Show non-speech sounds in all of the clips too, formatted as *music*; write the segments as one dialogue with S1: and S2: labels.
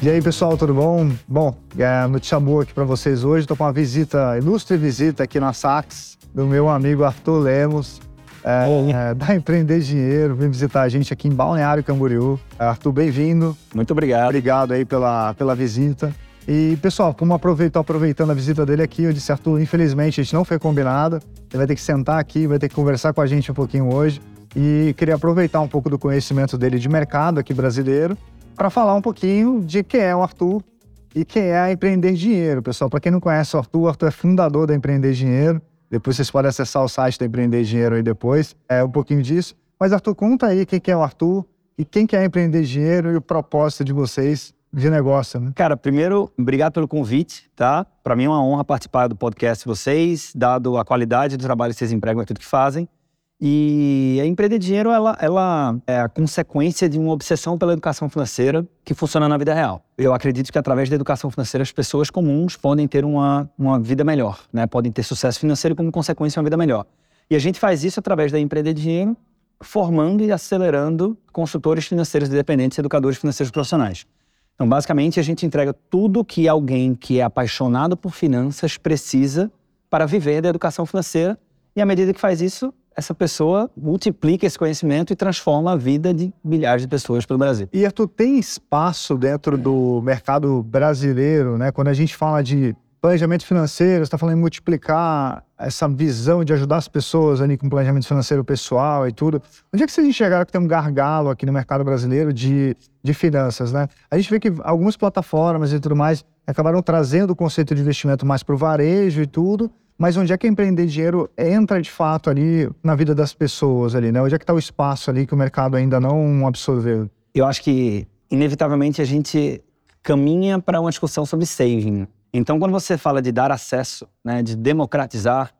S1: E aí, pessoal, tudo bom? Bom, é, notícia boa aqui para vocês hoje. Estou com uma visita, ilustre visita aqui na Sax, do meu amigo Arthur Lemos, é, é, da Empreender Dinheiro. Vem visitar a gente aqui em Balneário Camboriú. É, Arthur, bem-vindo.
S2: Muito obrigado.
S1: Obrigado aí pela, pela visita. E, pessoal, como aproveitou aproveitando a visita dele aqui, eu disse, Arthur, infelizmente a gente não foi combinado. Ele vai ter que sentar aqui, vai ter que conversar com a gente um pouquinho hoje. E queria aproveitar um pouco do conhecimento dele de mercado aqui brasileiro para falar um pouquinho de quem é o Arthur e quem é a Empreender Dinheiro. Pessoal, para quem não conhece o Arthur, o Arthur é fundador da Empreender Dinheiro. Depois vocês podem acessar o site da Empreender Dinheiro aí depois, é um pouquinho disso. Mas Arthur, conta aí quem que é o Arthur e quem que é Empreender Dinheiro e o propósito de vocês de negócio, né?
S2: Cara, primeiro, obrigado pelo convite, tá? Para mim é uma honra participar do podcast de vocês, dado a qualidade do trabalho que vocês empregam e tudo que fazem. E a empreender dinheiro, ela, ela é a consequência de uma obsessão pela educação financeira que funciona na vida real. Eu acredito que através da educação financeira as pessoas comuns podem ter uma, uma vida melhor, né? Podem ter sucesso financeiro como consequência uma vida melhor. E a gente faz isso através da empreender dinheiro, formando e acelerando consultores financeiros independentes e educadores financeiros profissionais. Então, basicamente, a gente entrega tudo que alguém que é apaixonado por finanças precisa para viver da educação financeira. E à medida que faz isso, essa pessoa multiplica esse conhecimento e transforma a vida de milhares de pessoas pelo Brasil.
S1: E Arthur, tem espaço dentro do mercado brasileiro, né? Quando a gente fala de planejamento financeiro, está falando em multiplicar essa visão de ajudar as pessoas ali com planejamento financeiro pessoal e tudo. Onde é que vocês enxergaram que tem um gargalo aqui no mercado brasileiro de, de finanças, né? A gente vê que algumas plataformas e tudo mais acabaram trazendo o conceito de investimento mais para o varejo e tudo, mas onde é que empreender dinheiro entra de fato ali na vida das pessoas ali, né? Onde é que está o espaço ali que o mercado ainda não absorveu?
S2: Eu acho que, inevitavelmente, a gente caminha para uma discussão sobre saving. Então, quando você fala de dar acesso, né, de democratizar,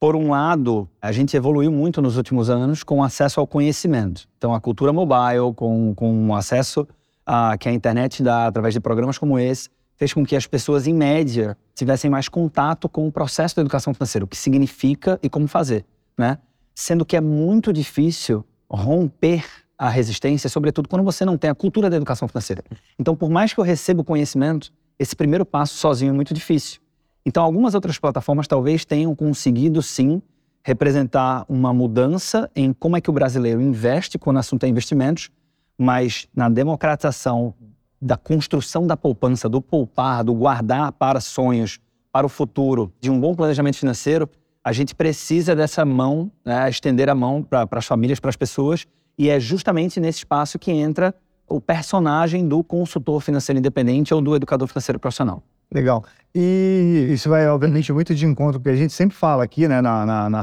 S2: por um lado, a gente evoluiu muito nos últimos anos com acesso ao conhecimento. Então, a cultura mobile, com, com acesso a, que a internet dá através de programas como esse, fez com que as pessoas, em média, tivessem mais contato com o processo da educação financeira, o que significa e como fazer, né? Sendo que é muito difícil romper a resistência, sobretudo quando você não tem a cultura da educação financeira. Então, por mais que eu receba o conhecimento, esse primeiro passo sozinho é muito difícil. Então, algumas outras plataformas talvez tenham conseguido, sim, representar uma mudança em como é que o brasileiro investe quando o assunto é investimentos, mas na democratização da construção da poupança, do poupar, do guardar para sonhos, para o futuro, de um bom planejamento financeiro, a gente precisa dessa mão, né, estender a mão para as famílias, para as pessoas, e é justamente nesse espaço que entra o personagem do consultor financeiro independente ou do educador financeiro profissional.
S1: Legal. E isso vai, obviamente, muito de encontro, porque a gente sempre fala aqui, né, na, na, na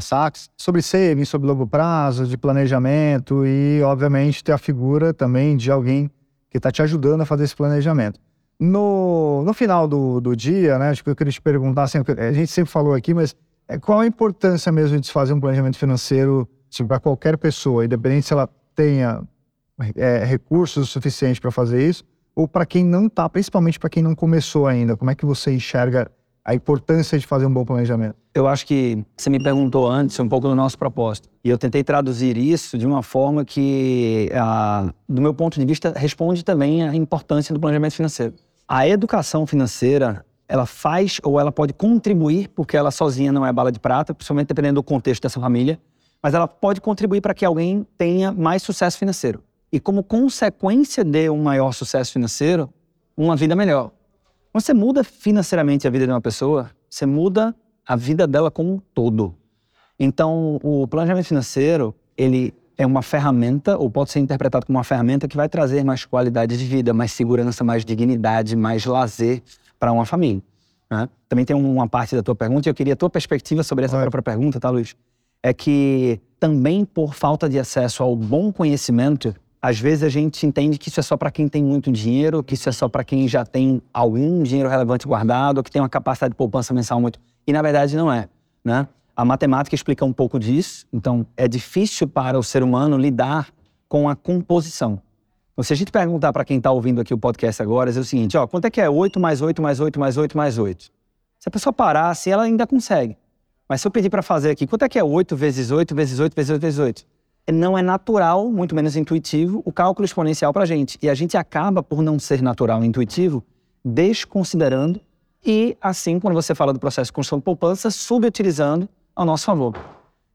S1: sobre saving, sobre longo prazo, de planejamento e, obviamente, ter a figura também de alguém que está te ajudando a fazer esse planejamento. No, no final do, do dia, né, acho que eu queria te perguntar, assim, a gente sempre falou aqui, mas é, qual a importância mesmo de se fazer um planejamento financeiro assim, para qualquer pessoa, independente se ela tenha é, recursos suficientes para fazer isso, ou para quem não está, principalmente para quem não começou ainda? Como é que você enxerga a importância de fazer um bom planejamento?
S2: Eu acho que você me perguntou antes um pouco do nosso propósito. E eu tentei traduzir isso de uma forma que, ah, do meu ponto de vista, responde também à importância do planejamento financeiro. A educação financeira, ela faz ou ela pode contribuir, porque ela sozinha não é bala de prata, principalmente dependendo do contexto dessa família, mas ela pode contribuir para que alguém tenha mais sucesso financeiro e, como consequência de um maior sucesso financeiro, uma vida melhor. Quando você muda financeiramente a vida de uma pessoa, você muda a vida dela como um todo. Então, o planejamento financeiro, ele é uma ferramenta, ou pode ser interpretado como uma ferramenta que vai trazer mais qualidade de vida, mais segurança, mais dignidade, mais lazer para uma família. Né? Também tem uma parte da tua pergunta, e eu queria a tua perspectiva sobre essa própria pergunta, tá, Luiz? É que também por falta de acesso ao bom conhecimento, às vezes a gente entende que isso é só para quem tem muito dinheiro, que isso é só para quem já tem algum dinheiro relevante guardado, que tem uma capacidade de poupança mensal muito. E na verdade não é, né? A matemática explica um pouco disso. Então é difícil para o ser humano lidar com a composição. Então, se a gente perguntar para quem está ouvindo aqui o podcast agora, é o seguinte: ó, quanto é que é 8 mais 8 mais 8 mais 8 mais 8? Se a pessoa parar assim, ela ainda consegue. Mas se eu pedir para fazer aqui, quanto é que é 8 vezes 8 vezes 8 vezes 8 vezes 8? Não é natural, muito menos intuitivo, o cálculo exponencial para a gente. E a gente acaba, por não ser natural e intuitivo, desconsiderando e, assim, quando você fala do processo de construção de poupança, subutilizando ao nosso favor.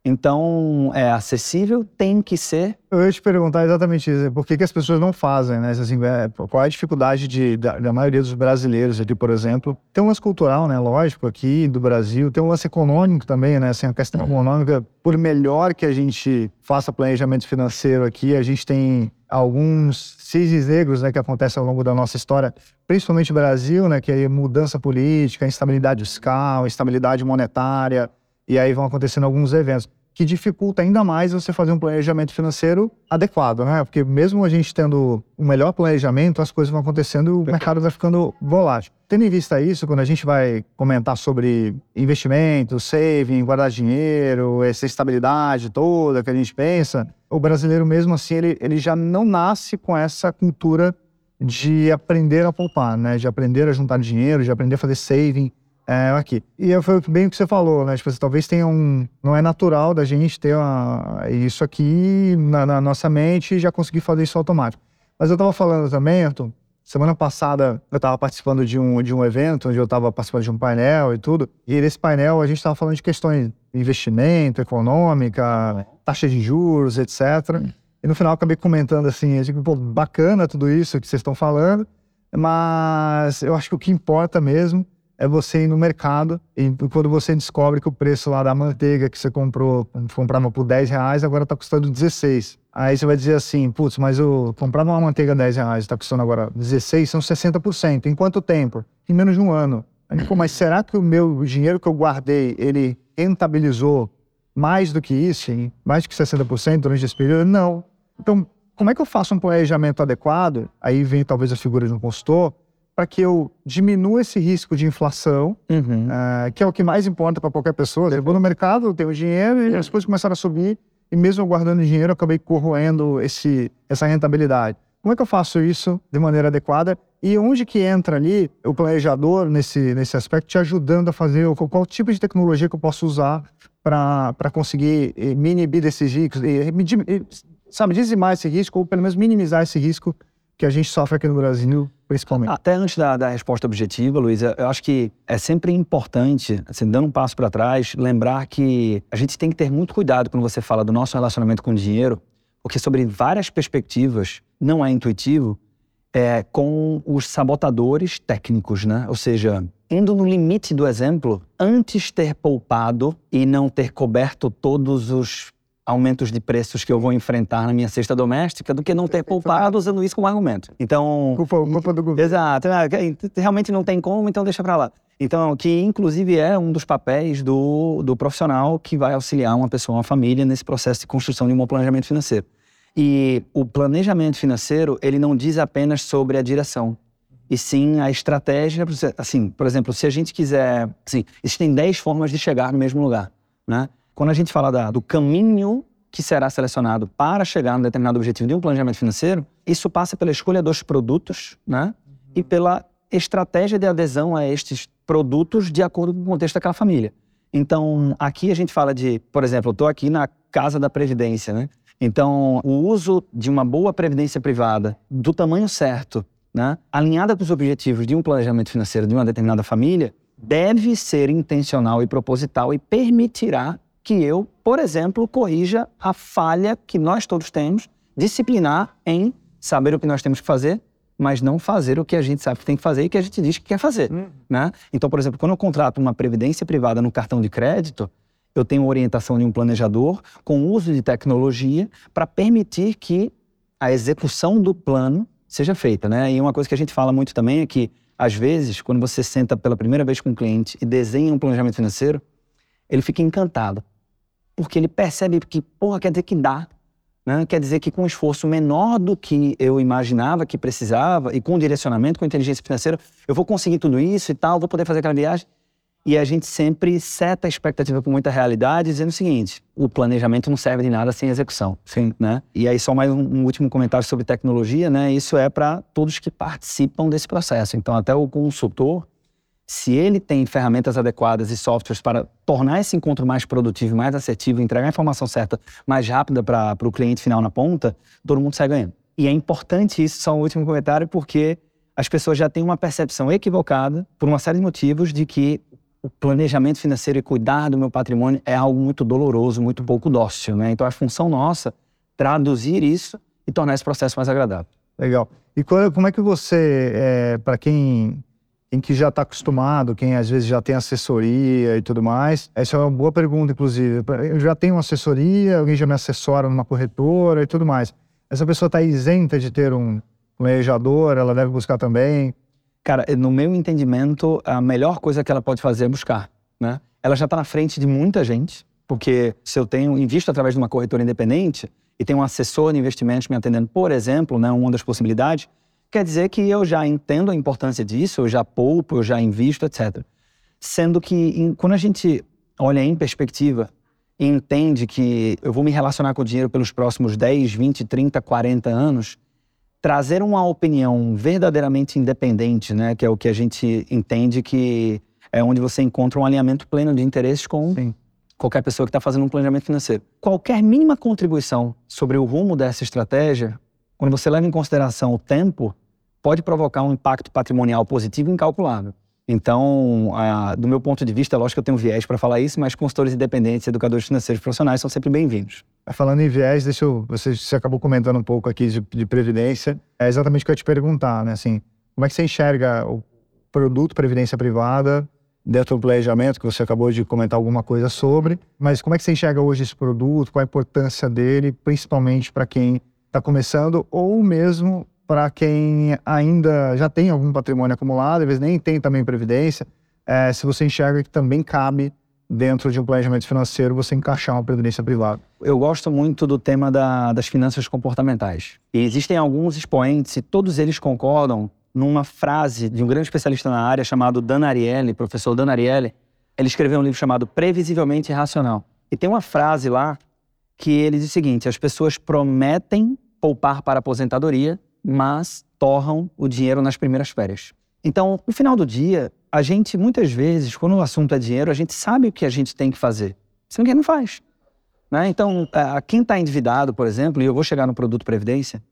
S2: Então, é acessível, tem que ser.
S1: Eu ia te perguntar exatamente isso. Por que, que as pessoas não fazem, né? Assim, é, qual é a dificuldade de, da, da, maioria dos brasileiros aqui, por exemplo? Tem um lance cultural, né? Lógico, aqui do Brasil. Tem um lance econômico também, né? Assim, a questão econômica, por melhor que a gente faça planejamento financeiro aqui, a gente tem alguns cisnes negros, né? Que acontecem ao longo da nossa história, principalmente no Brasil, né? Que é mudança política, instabilidade fiscal, instabilidade monetária. E aí vão acontecendo alguns eventos que dificulta ainda mais você fazer um planejamento financeiro adequado, né? Porque mesmo a gente tendo um melhor planejamento, as coisas vão acontecendo e o mercado vai ficando volátil. Tendo em vista isso, quando a gente vai comentar sobre investimento, saving, guardar dinheiro, essa estabilidade toda que a gente pensa, o brasileiro mesmo assim, ele, ele já não nasce com essa cultura de aprender a poupar, né? De aprender a juntar dinheiro, de aprender a fazer saving, é, aqui. E foi bem o que você falou, né? Tipo, talvez tenha um. Não é natural da gente ter uma, isso aqui na, na, nossa mente e já conseguir fazer isso automático. Mas eu estava falando também, Arthur, semana passada eu estava participando de um, de um evento onde eu estava participando de um painel e tudo. E nesse painel a gente estava falando de questões de investimento, econômica, taxa de juros, etc. E no final eu acabei comentando assim, assim pô, bacana tudo isso que vocês estão falando, mas eu acho que o que importa mesmo é você ir no mercado e quando você descobre que o preço lá da manteiga que você comprou, comprava por 10 reais, agora está custando 16. Aí você vai dizer assim, putz, mas eu comprava uma manteiga 10 reais, está custando agora 16, são 60%. Em quanto tempo? Em menos de um ano. Aí, Pô, mas será que o meu dinheiro que eu guardei, ele rentabilizou mais do que isso, mais do que 60% durante esse período? Não. Então, como é que eu faço um planejamento adequado? Aí vem talvez a figura de um consultor, para que eu diminua esse risco de inflação, uhum. uh, que é o que mais importa para qualquer pessoa. Eu vou no mercado, tenho dinheiro e as coisas começaram a subir e mesmo guardando dinheiro, eu acabei corroendo esse, essa rentabilidade. Como é que eu faço isso de maneira adequada? E onde que entra ali o planejador nesse, nesse aspecto, te ajudando a fazer qual, qual tipo de tecnologia que eu posso usar para conseguir eh, me inibir desses riscos, e, e, sabe, dizimar esse risco ou pelo menos minimizar esse risco que a gente sofre aqui no Brasil, principalmente.
S2: Até antes da, da resposta objetiva, Luiz, eu acho que é sempre importante, assim, dando um passo para trás, lembrar que a gente tem que ter muito cuidado quando você fala do nosso relacionamento com o dinheiro, porque sobre várias perspectivas não é intuitivo é, com os sabotadores técnicos, né? Ou seja, indo no limite do exemplo, antes ter poupado e não ter coberto todos os aumentos de preços que eu vou enfrentar na minha cesta doméstica do que não ter poupado usando isso como argumento. Então.
S1: Culpa, culpa do governo.
S2: Exato. É, realmente não tem como, então deixa para lá. Então, que inclusive é um dos papéis do, do profissional que vai auxiliar uma pessoa, uma família nesse processo de construção de um bom planejamento financeiro. E o planejamento financeiro, ele não diz apenas sobre a direção, e sim a estratégia. Assim, por exemplo, se a gente quiser. Assim, existem 10 formas de chegar no mesmo lugar. Né? Quando a gente fala da, do caminho que será selecionado para chegar a um determinado objetivo de um planejamento financeiro, isso passa pela escolha dos produtos, né? Uhum. E pela estratégia de adesão a estes produtos de acordo com o contexto daquela família. Então, aqui a gente fala de, por exemplo, eu estou aqui na casa da previdência, né? Então, o uso de uma boa previdência privada, do tamanho certo, né? alinhada com os objetivos de um planejamento financeiro de uma determinada família, deve ser intencional e proposital e permitirá que eu, por exemplo, corrija a falha que nós todos temos, disciplinar em saber o que nós temos que fazer, mas não fazer o que a gente sabe que tem que fazer e que a gente diz que quer fazer. Uhum. Né? Então, por exemplo, quando eu contrato uma previdência privada no cartão de crédito, eu tenho orientação de um planejador com uso de tecnologia para permitir que a execução do plano seja feita. Né? E uma coisa que a gente fala muito também é que, às vezes, quando você senta pela primeira vez com um cliente e desenha um planejamento financeiro, ele fica encantado porque ele percebe que, porra, quer dizer que dá. Né? Quer dizer que com um esforço menor do que eu imaginava que precisava e com direcionamento, com inteligência financeira, eu vou conseguir tudo isso e tal, vou poder fazer aquela viagem. E a gente sempre seta a expectativa com muita realidade, dizendo o seguinte: o planejamento não serve de nada sem execução. Sim. Né? E aí, só mais um, um último comentário sobre tecnologia, né? Isso é para todos que participam desse processo. Então, até o consultor, se ele tem ferramentas adequadas e softwares para tornar esse encontro mais produtivo, mais assertivo, entregar a informação certa mais rápida para o cliente final na ponta, todo mundo sai ganhando. E é importante isso, só um último comentário, porque as pessoas já têm uma percepção equivocada, por uma série de motivos, de que o planejamento financeiro e cuidar do meu patrimônio é algo muito doloroso, muito pouco dócil. Né? Então, a função nossa traduzir isso e tornar esse processo mais agradável.
S1: Legal. E como é que você, é, para quem em que já está acostumado, quem às vezes já tem assessoria e tudo mais? Essa é uma boa pergunta, inclusive. Eu já tenho uma assessoria, alguém já me assessora numa corretora e tudo mais. Essa pessoa está isenta de ter um planejador, ela deve buscar também?
S2: Cara, no meu entendimento, a melhor coisa que ela pode fazer é buscar, né? Ela já está na frente de muita gente, porque se eu tenho invisto através de uma corretora independente e tenho um assessor de investimentos me atendendo, por exemplo, né, uma das possibilidades, quer dizer que eu já entendo a importância disso, eu já poupo, eu já invisto, etc. Sendo que em, quando a gente olha em perspectiva e entende que eu vou me relacionar com o dinheiro pelos próximos 10, 20, 30, 40 anos, trazer uma opinião verdadeiramente independente, né, que é o que a gente entende que é onde você encontra um alinhamento pleno de interesses com Sim. qualquer pessoa que está fazendo um planejamento financeiro. Qualquer mínima contribuição sobre o rumo dessa estratégia quando você leva em consideração o tempo, pode provocar um impacto patrimonial positivo incalculável. Então, do meu ponto de vista, é lógico que eu tenho viés para falar isso, mas consultores independentes, educadores financeiros profissionais são sempre bem-vindos.
S1: Falando em viés, deixa eu, você, você acabou comentando um pouco aqui de, de, previdência. É exatamente o que eu ia te perguntar, né? Assim, como é que você enxerga o produto previdência privada dentro do planejamento, que você acabou de comentar alguma coisa sobre, mas como é que você enxerga hoje esse produto, qual a importância dele, principalmente para quem está começando, ou mesmo para quem ainda já tem algum patrimônio acumulado, às vezes nem tem também previdência, é, se você enxerga que também cabe dentro de um planejamento financeiro você encaixar uma previdência privada.
S2: Eu gosto muito do tema da, das finanças comportamentais. E existem alguns expoentes, e todos eles concordam numa frase de um grande especialista na área chamado Dan Ariely, professor Dan Ariely. Ele escreveu um livro chamado Previsivelmente Irracional. E tem uma frase lá que ele diz o seguinte: as pessoas prometem poupar para a aposentadoria, mas torram o dinheiro nas primeiras férias. Então, no final do dia, a gente, muitas vezes, quando o assunto é dinheiro, a gente sabe o que a gente tem que fazer. Se ninguém não faz. Né? Então, é, quem está endividado, por exemplo, e eu vou chegar no produto Previdência,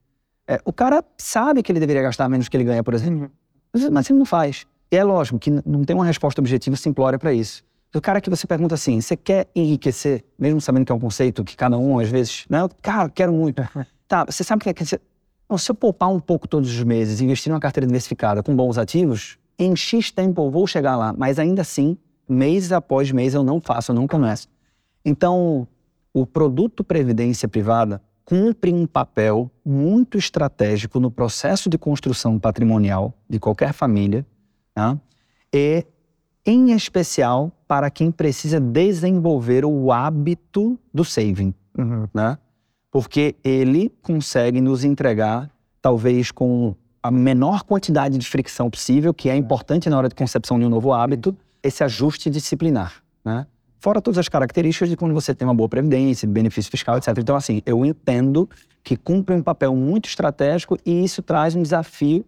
S2: é, o cara sabe que ele deveria gastar menos que ele ganha, por exemplo, uhum. mas ele não faz. E é lógico que não tem uma resposta objetiva simplória para isso. O cara que você pergunta assim, você quer enriquecer, mesmo sabendo que é um conceito que cada um, às vezes, né? Cara, quero muito. *laughs* tá, você sabe que é. Não, se eu poupar um pouco todos os meses, investir numa carteira diversificada com bons ativos, em X tempo eu vou chegar lá. Mas ainda assim, mês após mês eu não faço, eu não começo. Então, o produto Previdência Privada cumpre um papel muito estratégico no processo de construção patrimonial de qualquer família, tá? e em especial para quem precisa desenvolver o hábito do saving, uhum. né? Porque ele consegue nos entregar, talvez com a menor quantidade de fricção possível, que é importante na hora de concepção de um novo hábito, esse ajuste disciplinar, né? Fora todas as características de quando você tem uma boa previdência, benefício fiscal, etc. Então, assim, eu entendo que cumpre um papel muito estratégico e isso traz um desafio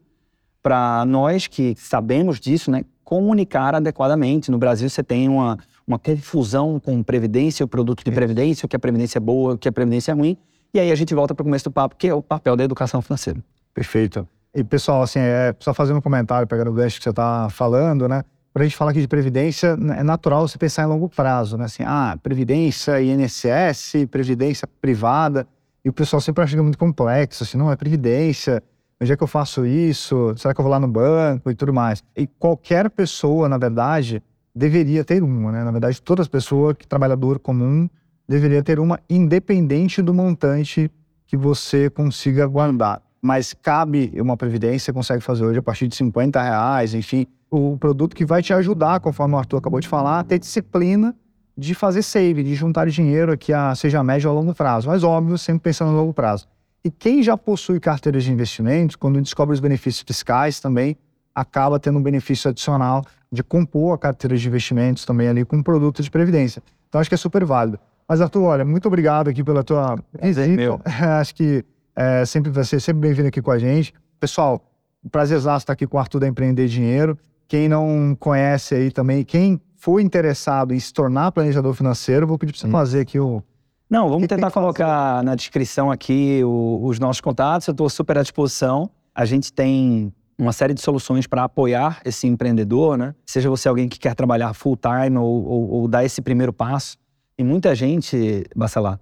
S2: para nós que sabemos disso, né? comunicar adequadamente. No Brasil, você tem uma, uma confusão com previdência, o produto de previdência, o que a previdência é boa, o que a previdência é ruim. E aí a gente volta para o começo do papo, que é o papel da educação financeira.
S1: Perfeito. E pessoal, assim, é, só fazendo um comentário, pegando o gancho que você está falando, né? Quando a gente fala aqui de previdência, é natural você pensar em longo prazo, né? Assim, ah, previdência INSS, previdência privada. E o pessoal sempre acha que é muito complexo, assim, não, é previdência, onde é que eu faço isso? Será que eu vou lá no banco e tudo mais? E qualquer pessoa, na verdade, deveria ter uma, né? Na verdade, todas as pessoas que trabalhador comum deveria ter uma, independente do montante que você consiga guardar. Mas cabe uma previdência, consegue fazer hoje a partir de 50 reais, enfim, o produto que vai te ajudar, conforme o Arthur acabou de falar, a ter disciplina de fazer save, de juntar dinheiro aqui, a, seja médio ou a longo prazo. Mas óbvio, sempre pensando no longo prazo. E quem já possui carteiras de investimentos, quando descobre os benefícios fiscais também, acaba tendo um benefício adicional de compor a carteira de investimentos também ali com produtos de previdência. Então acho que é super válido. Mas Arthur, olha, muito obrigado aqui pela tua
S2: visita. Meu. *laughs*
S1: acho que é, sempre vai ser sempre bem-vindo aqui com a gente. Pessoal, prazer exato estar aqui com o Arthur da Empreender Dinheiro. quem não conhece aí também, quem for interessado em se tornar planejador financeiro, vou pedir para você fazer aqui o.
S2: Não, vamos tentar colocar na descrição aqui o- os nossos contatos. Eu estou super à disposição. A gente tem uma série de soluções para apoiar esse empreendedor, né? Seja você alguém que quer trabalhar full time ou, ou, ou dar esse primeiro passo. Tem muita gente, Bacelar,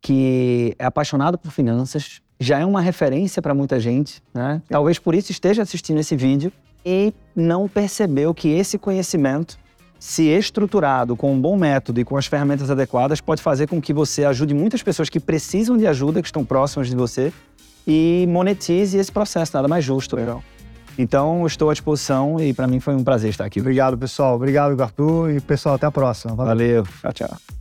S2: que é apaixonado por finanças, já é uma referência para muita gente, né? Talvez por isso esteja assistindo esse vídeo e não percebeu que esse conhecimento, se estruturado com um bom método e com as ferramentas adequadas, pode fazer com que você ajude muitas pessoas que precisam de ajuda, que estão próximas de você, e monetize esse processo, nada mais justo. Legal. Então, estou à disposição e para mim foi um prazer estar aqui.
S1: Obrigado, pessoal. Obrigado, Arthur. E, pessoal, até a próxima. Valeu.
S2: Valeu. Tchau, tchau.